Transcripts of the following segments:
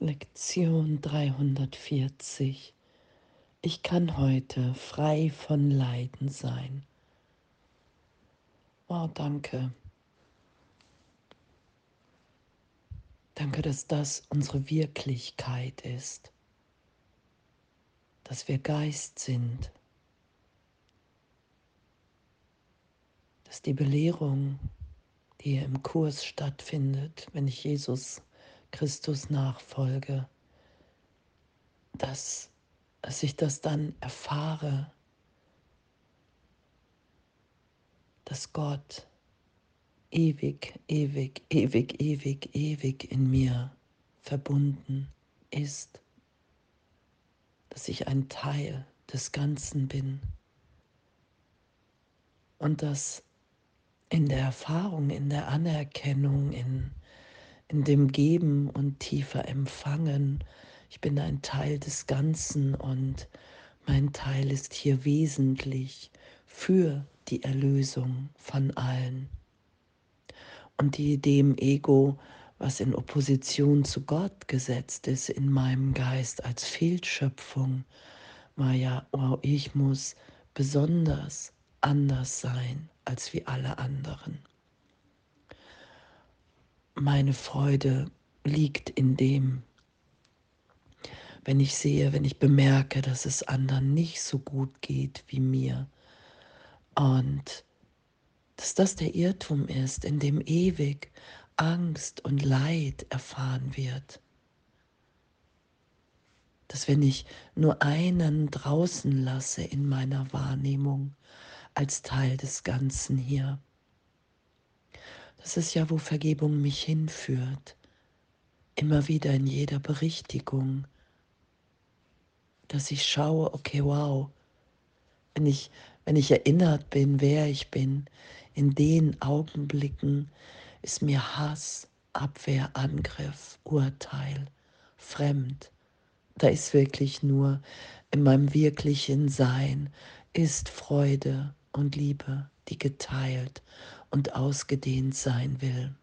Lektion 340. Ich kann heute frei von Leiden sein. Oh, danke. Danke, dass das unsere Wirklichkeit ist, dass wir Geist sind, dass die Belehrung, die im Kurs stattfindet, wenn ich Jesus Christus nachfolge, dass, dass ich das dann erfahre, dass Gott ewig, ewig, ewig, ewig, ewig in mir verbunden ist, dass ich ein Teil des Ganzen bin und dass in der Erfahrung, in der Anerkennung, in in dem Geben und tiefer Empfangen. Ich bin ein Teil des Ganzen und mein Teil ist hier wesentlich für die Erlösung von allen. Und die Idee im Ego, was in Opposition zu Gott gesetzt ist in meinem Geist als Fehlschöpfung, war ja, wow, ich muss besonders anders sein als wie alle anderen meine Freude liegt in dem, wenn ich sehe, wenn ich bemerke, dass es anderen nicht so gut geht wie mir. Und dass das der Irrtum ist, in dem ewig Angst und Leid erfahren wird. Dass wenn ich nur einen draußen lasse in meiner Wahrnehmung als Teil des Ganzen hier, das ist ja, wo Vergebung mich hinführt. Immer wieder in jeder Berichtigung, dass ich schaue, okay, wow, wenn ich, wenn ich erinnert bin, wer ich bin, in den Augenblicken ist mir Hass, Abwehr, Angriff, Urteil, fremd. Da ist wirklich nur in meinem wirklichen Sein ist Freude und Liebe, die geteilt und ausgedehnt sein will.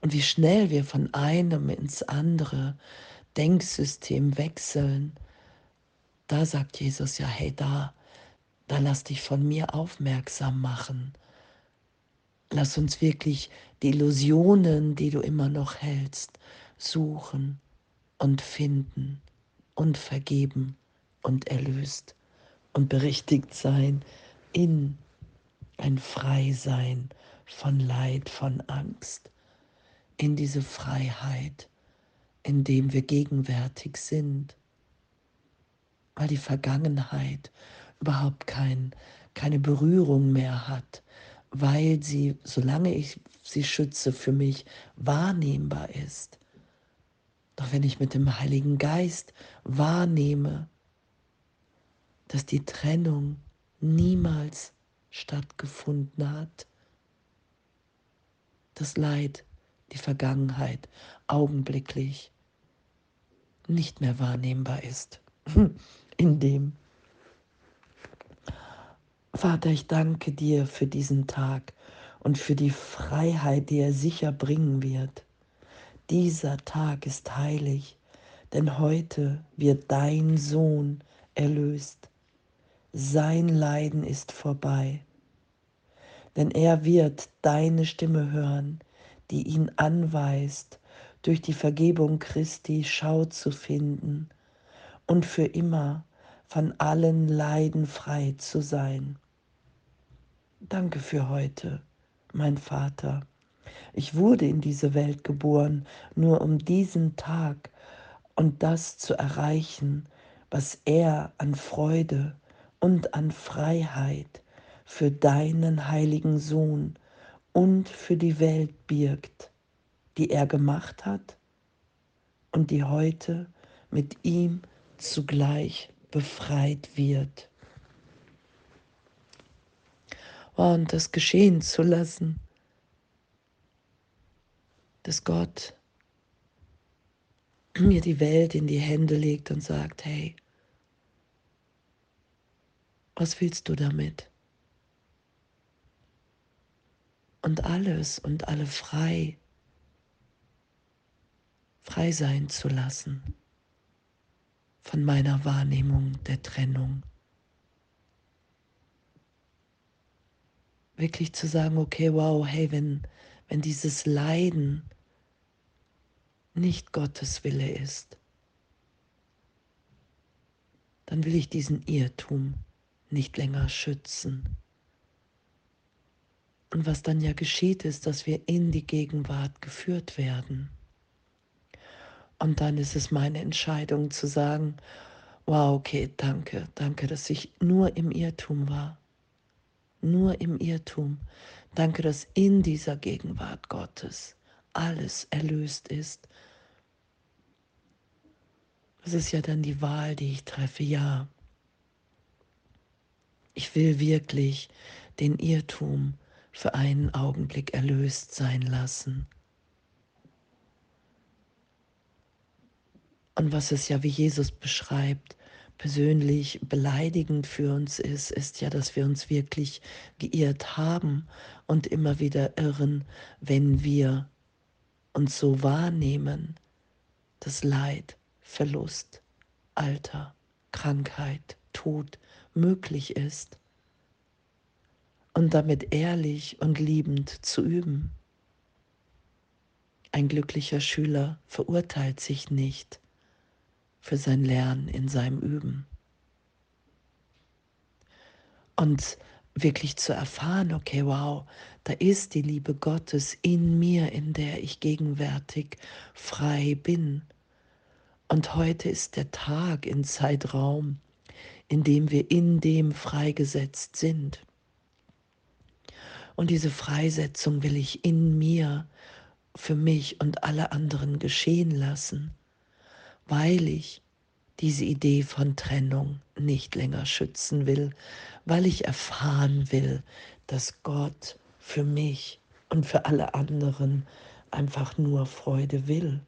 Und wie schnell wir von einem ins andere Denksystem wechseln, da sagt Jesus ja, hey, da, da lass dich von mir aufmerksam machen. Lass uns wirklich die Illusionen, die du immer noch hältst, suchen und finden und vergeben und erlöst und berichtigt sein in ein Freisein von Leid, von Angst, in diese Freiheit, in dem wir gegenwärtig sind, weil die Vergangenheit überhaupt kein, keine Berührung mehr hat, weil sie, solange ich sie schütze, für mich wahrnehmbar ist. Doch wenn ich mit dem Heiligen Geist wahrnehme, dass die Trennung niemals stattgefunden hat. Das Leid, die Vergangenheit augenblicklich nicht mehr wahrnehmbar ist. In dem. Vater, ich danke dir für diesen Tag und für die Freiheit, die er sicher bringen wird. Dieser Tag ist heilig, denn heute wird dein Sohn erlöst. Sein Leiden ist vorbei, denn er wird deine Stimme hören, die ihn anweist, durch die Vergebung Christi Schau zu finden und für immer von allen Leiden frei zu sein. Danke für heute, mein Vater. Ich wurde in diese Welt geboren, nur um diesen Tag und das zu erreichen, was er an Freude, und an Freiheit für deinen heiligen Sohn und für die Welt birgt, die er gemacht hat und die heute mit ihm zugleich befreit wird. Und das geschehen zu lassen, dass Gott mir die Welt in die Hände legt und sagt, hey, was willst du damit? Und alles und alle frei, frei sein zu lassen von meiner Wahrnehmung der Trennung. Wirklich zu sagen, okay, wow, hey, wenn, wenn dieses Leiden nicht Gottes Wille ist, dann will ich diesen Irrtum nicht länger schützen. Und was dann ja geschieht, ist, dass wir in die Gegenwart geführt werden. Und dann ist es meine Entscheidung zu sagen, wow, okay, danke, danke, dass ich nur im Irrtum war. Nur im Irrtum. Danke, dass in dieser Gegenwart Gottes alles erlöst ist. Das ist ja dann die Wahl, die ich treffe, ja. Ich will wirklich den Irrtum für einen Augenblick erlöst sein lassen. Und was es ja, wie Jesus beschreibt, persönlich beleidigend für uns ist, ist ja, dass wir uns wirklich geirrt haben und immer wieder irren, wenn wir uns so wahrnehmen, dass Leid, Verlust, Alter, Krankheit, Tod möglich ist. Und damit ehrlich und liebend zu üben. Ein glücklicher Schüler verurteilt sich nicht für sein Lernen in seinem Üben. Und wirklich zu erfahren, okay, wow, da ist die Liebe Gottes in mir, in der ich gegenwärtig frei bin. Und heute ist der Tag in Zeitraum, in dem wir in dem freigesetzt sind. Und diese Freisetzung will ich in mir für mich und alle anderen geschehen lassen weil ich diese Idee von Trennung nicht länger schützen will, weil ich erfahren will, dass Gott für mich und für alle anderen einfach nur Freude will.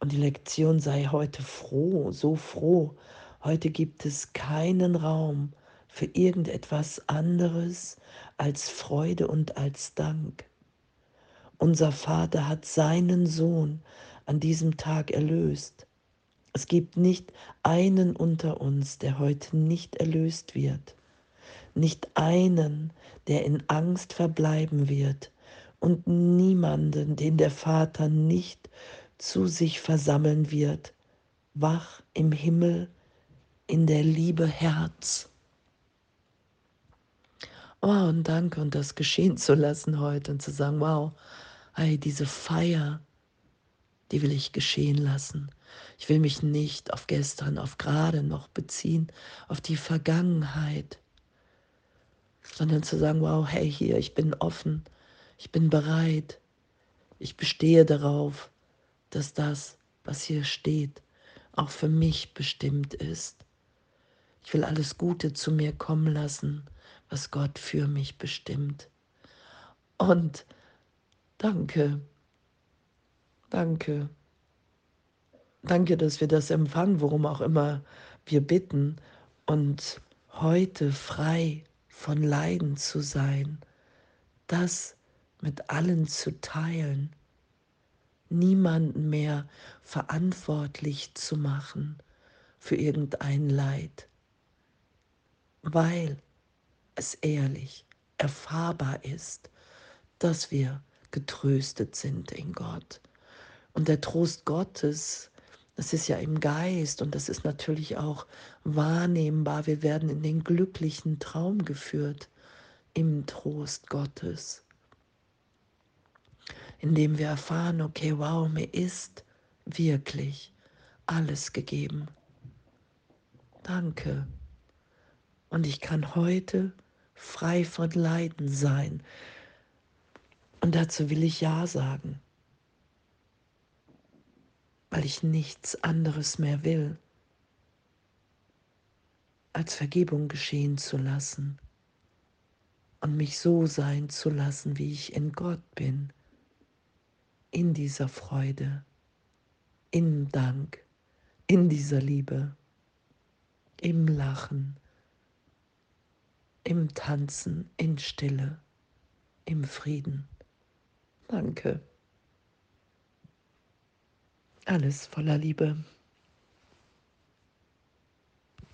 Und die Lektion sei heute froh, so froh. Heute gibt es keinen Raum für irgendetwas anderes als Freude und als Dank. Unser Vater hat seinen Sohn an diesem Tag erlöst. Es gibt nicht einen unter uns, der heute nicht erlöst wird, nicht einen, der in Angst verbleiben wird und niemanden, den der Vater nicht zu sich versammeln wird, wach im Himmel, in der Liebe Herz. Oh, und danke und das geschehen zu lassen heute und zu sagen, wow, hey, diese Feier, die will ich geschehen lassen. Ich will mich nicht auf gestern, auf gerade noch beziehen, auf die Vergangenheit, sondern zu sagen, wow, hey, hier, ich bin offen, ich bin bereit, ich bestehe darauf, dass das, was hier steht, auch für mich bestimmt ist. Ich will alles Gute zu mir kommen lassen, was Gott für mich bestimmt. Und danke Danke. Danke, dass wir das empfangen, worum auch immer wir bitten und heute frei von Leiden zu sein, das mit allen zu teilen, niemanden mehr verantwortlich zu machen für irgendein Leid, weil es ehrlich erfahrbar ist, dass wir getröstet sind in Gott und der Trost Gottes, das ist ja im Geist und das ist natürlich auch wahrnehmbar. Wir werden in den glücklichen Traum geführt im Trost Gottes, indem wir erfahren, okay, wow, mir ist wirklich alles gegeben. Danke. Und ich kann heute frei von Leiden sein. Und dazu will ich Ja sagen weil ich nichts anderes mehr will, als Vergebung geschehen zu lassen und mich so sein zu lassen, wie ich in Gott bin, in dieser Freude, im Dank, in dieser Liebe, im Lachen, im Tanzen, in Stille, im Frieden. Danke. Alles voller Liebe.